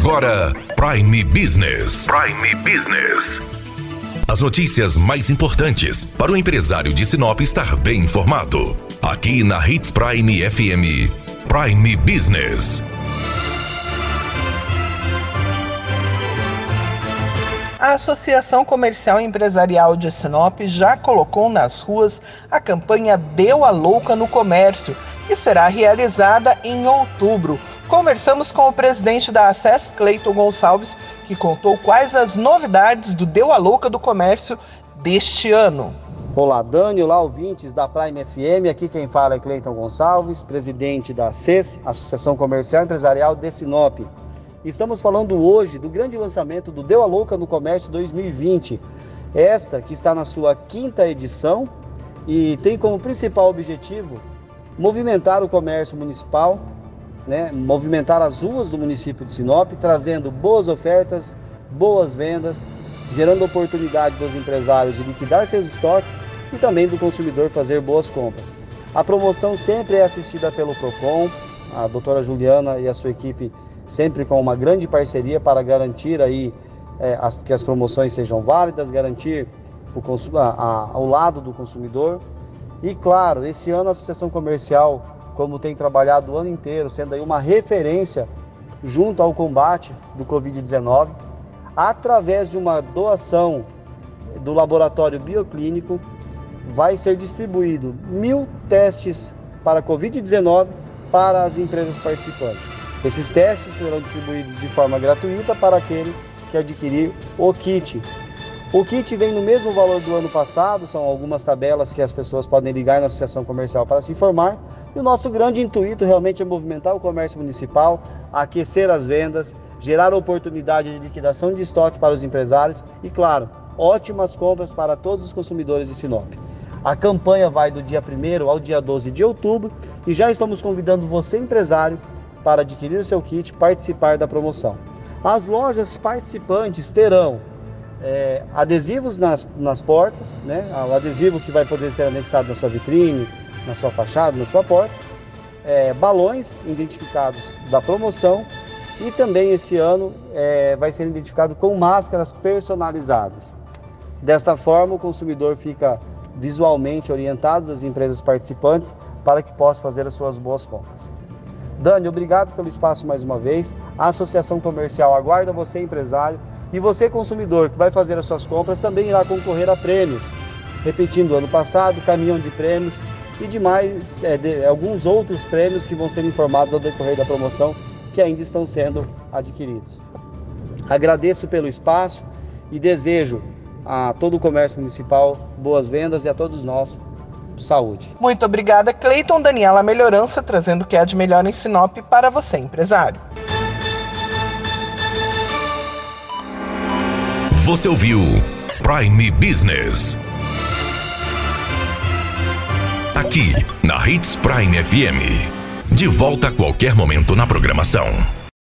Agora, Prime Business. Prime Business. As notícias mais importantes para o empresário de Sinop estar bem informado. Aqui na Hits Prime FM. Prime Business. A Associação Comercial e Empresarial de Sinop já colocou nas ruas a campanha Deu a Louca no Comércio, que será realizada em outubro. Conversamos com o presidente da Acess, Cleiton Gonçalves, que contou quais as novidades do Deu a Louca do Comércio deste ano. Olá, Dani, olá, ouvintes da Prime FM. Aqui quem fala é Cleiton Gonçalves, presidente da ACES, Associação Comercial Empresarial de Sinop. Estamos falando hoje do grande lançamento do Deu a Louca no Comércio 2020. Esta que está na sua quinta edição e tem como principal objetivo movimentar o comércio municipal né, movimentar as ruas do município de Sinop, trazendo boas ofertas, boas vendas, gerando oportunidade dos empresários de liquidar seus estoques e também do consumidor fazer boas compras. A promoção sempre é assistida pelo Procon, a doutora Juliana e a sua equipe sempre com uma grande parceria para garantir aí é, as, que as promoções sejam válidas, garantir o, a, a, ao lado do consumidor. E claro, esse ano a Associação Comercial como tem trabalhado o ano inteiro, sendo aí uma referência junto ao combate do Covid-19, através de uma doação do laboratório bioclínico, vai ser distribuído mil testes para Covid-19 para as empresas participantes. Esses testes serão distribuídos de forma gratuita para aquele que adquirir o kit. O kit vem no mesmo valor do ano passado, são algumas tabelas que as pessoas podem ligar na associação comercial para se informar. E o nosso grande intuito realmente é movimentar o comércio municipal, aquecer as vendas, gerar oportunidade de liquidação de estoque para os empresários e, claro, ótimas compras para todos os consumidores de Sinop. A campanha vai do dia 1 ao dia 12 de outubro e já estamos convidando você, empresário, para adquirir o seu kit e participar da promoção. As lojas participantes terão é, adesivos nas, nas portas, né? o adesivo que vai poder ser anexado na sua vitrine, na sua fachada, na sua porta, é, balões identificados da promoção e também esse ano é, vai ser identificado com máscaras personalizadas. Desta forma, o consumidor fica visualmente orientado das empresas participantes para que possa fazer as suas boas compras. Dani, obrigado pelo espaço mais uma vez. A Associação Comercial aguarda você, empresário, e você, consumidor, que vai fazer as suas compras, também irá concorrer a prêmios. Repetindo, ano passado, caminhão de prêmios e demais, é, de, alguns outros prêmios que vão ser informados ao decorrer da promoção que ainda estão sendo adquiridos. Agradeço pelo espaço e desejo a todo o comércio municipal boas vendas e a todos nós saúde. Muito obrigada, Cleiton Daniela Melhorança, trazendo o que há de melhor em Sinop para você, empresário. Você ouviu Prime Business. Aqui, na Hits Prime FM. De volta a qualquer momento na programação.